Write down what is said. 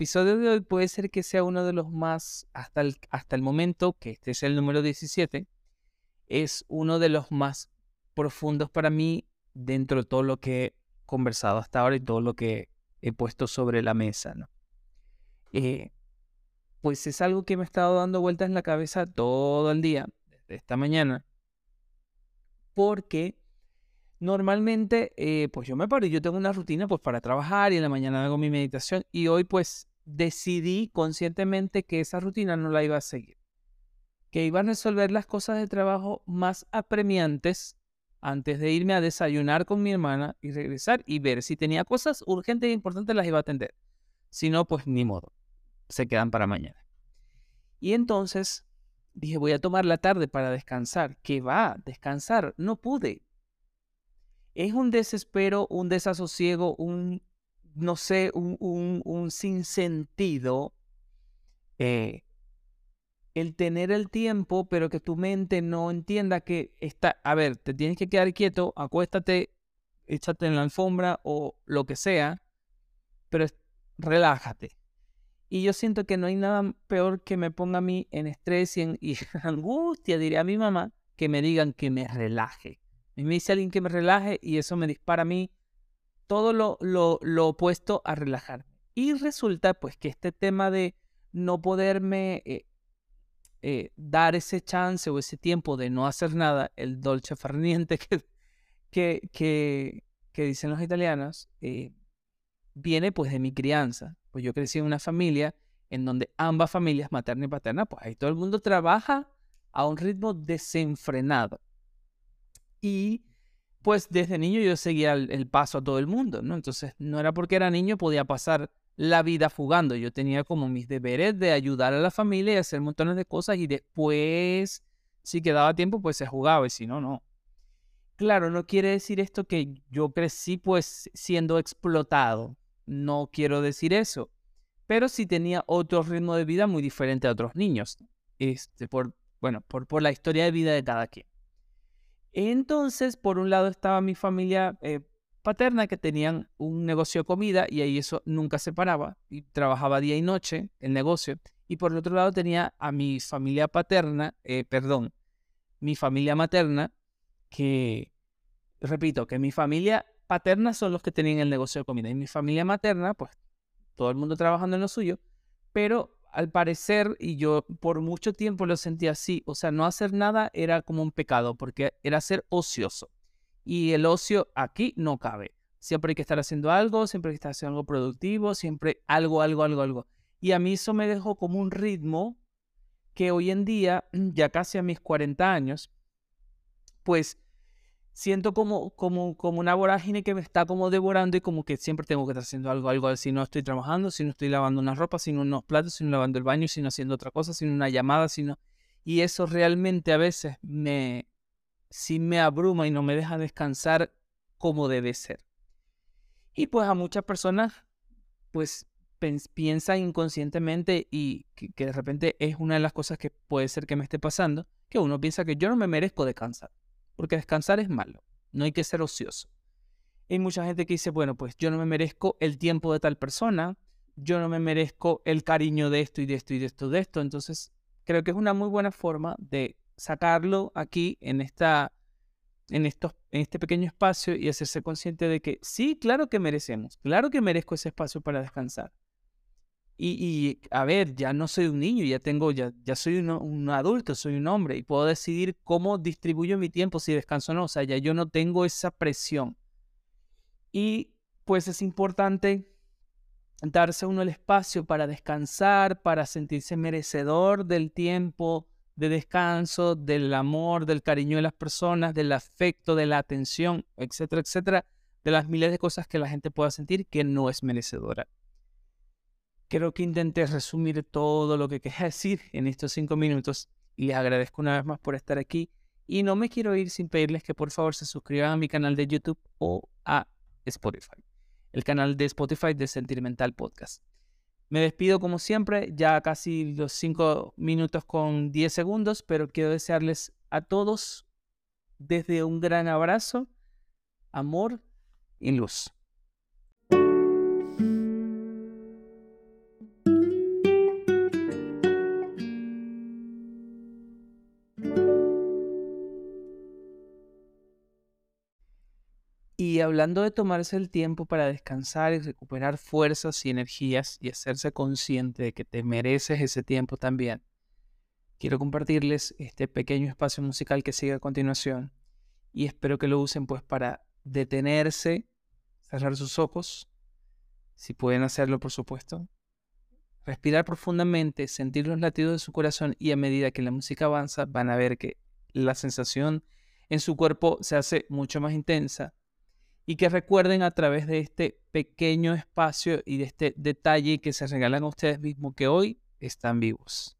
episodio de hoy puede ser que sea uno de los más, hasta el, hasta el momento, que este es el número 17, es uno de los más profundos para mí dentro de todo lo que he conversado hasta ahora y todo lo que he puesto sobre la mesa, ¿no? Eh, pues es algo que me ha estado dando vueltas en la cabeza todo el día, desde esta mañana, porque normalmente, eh, pues yo me paro y yo tengo una rutina pues para trabajar y en la mañana hago mi meditación y hoy pues decidí conscientemente que esa rutina no la iba a seguir, que iba a resolver las cosas de trabajo más apremiantes antes de irme a desayunar con mi hermana y regresar y ver si tenía cosas urgentes e importantes las iba a atender. Si no, pues ni modo, se quedan para mañana. Y entonces dije, voy a tomar la tarde para descansar. ¿Qué va? Descansar. No pude. Es un desespero, un desasosiego, un, no sé, un, un, un sinsentido. Eh, el tener el tiempo, pero que tu mente no entienda que está, a ver, te tienes que quedar quieto, acuéstate, échate en la alfombra o lo que sea, pero relájate. Y yo siento que no hay nada peor que me ponga a mí en estrés y en angustia, diría a mi mamá, que me digan que me relaje. Y me dice alguien que me relaje y eso me dispara a mí todo lo, lo, lo opuesto a relajarme. Y resulta pues que este tema de no poderme eh, eh, dar ese chance o ese tiempo de no hacer nada, el dolce farniente que, que, que, que dicen los italianos, eh, viene pues de mi crianza. Pues yo crecí en una familia en donde ambas familias, materna y paterna, pues ahí todo el mundo trabaja a un ritmo desenfrenado. Y pues desde niño yo seguía el, paso a todo el mundo, ¿no? Entonces no era porque era niño, podía pasar la vida fugando. Yo tenía como mis deberes de ayudar a la familia y hacer montones de cosas y después, si quedaba tiempo, pues se jugaba y si no, no. Claro, no quiere decir esto que yo crecí pues siendo explotado. No quiero decir eso. Pero sí tenía otro ritmo de vida muy diferente a otros niños. Este, por, bueno, por, por la historia de vida de cada quien. Entonces, por un lado estaba mi familia eh, paterna que tenían un negocio de comida y ahí eso nunca se paraba y trabajaba día y noche el negocio. Y por el otro lado tenía a mi familia paterna, eh, perdón, mi familia materna, que, repito, que mi familia paterna son los que tenían el negocio de comida y mi familia materna, pues todo el mundo trabajando en lo suyo, pero al parecer, y yo por mucho tiempo lo sentí así, o sea, no hacer nada era como un pecado, porque era ser ocioso. Y el ocio aquí no cabe. Siempre hay que estar haciendo algo, siempre hay que estar haciendo algo productivo, siempre algo, algo, algo, algo. Y a mí eso me dejó como un ritmo que hoy en día, ya casi a mis 40 años, pues siento como, como, como una vorágine que me está como devorando y como que siempre tengo que estar haciendo algo, algo, si no estoy trabajando, si no estoy lavando una ropa, si no unos platos, si no lavando el baño, si no haciendo otra cosa, si no una llamada, si no... Y eso realmente a veces me, sí me abruma y no me deja descansar como debe ser. Y pues a muchas personas, pues piensa inconscientemente y que, que de repente es una de las cosas que puede ser que me esté pasando, que uno piensa que yo no me merezco descansar porque descansar es malo, no hay que ser ocioso. Hay mucha gente que dice, bueno, pues yo no me merezco el tiempo de tal persona, yo no me merezco el cariño de esto y de esto y de esto, de esto. Entonces, creo que es una muy buena forma de sacarlo aquí en esta en, estos, en este pequeño espacio y hacerse consciente de que sí, claro que merecemos, claro que merezco ese espacio para descansar. Y, a ver, ya no soy un niño, ya tengo, ya, ya soy un, adulto, soy un hombre y puedo decidir cómo distribuyo mi tiempo, si descanso o no. O sea, ya yo no tengo esa presión. Y pues es importante darse uno el espacio para descansar, para sentirse merecedor del tiempo de descanso, del amor, del cariño de las personas, del afecto, de la atención, etcétera, etcétera, de las miles de cosas que la gente pueda sentir que no es merecedora. Creo que intenté resumir todo lo que quería decir en estos cinco minutos y les agradezco una vez más por estar aquí. Y no me quiero ir sin pedirles que por favor se suscriban a mi canal de YouTube o a Spotify, el canal de Spotify de Sentimental Podcast. Me despido como siempre, ya casi los cinco minutos con 10 segundos, pero quiero desearles a todos desde un gran abrazo, amor y luz. Y hablando de tomarse el tiempo para descansar y recuperar fuerzas y energías y hacerse consciente de que te mereces ese tiempo también, quiero compartirles este pequeño espacio musical que sigue a continuación y espero que lo usen pues para detenerse, cerrar sus ojos, si pueden hacerlo por supuesto, respirar profundamente, sentir los latidos de su corazón y a medida que la música avanza van a ver que la sensación en su cuerpo se hace mucho más intensa y que recuerden a través de este pequeño espacio y de este detalle que se regalan a ustedes mismos que hoy están vivos.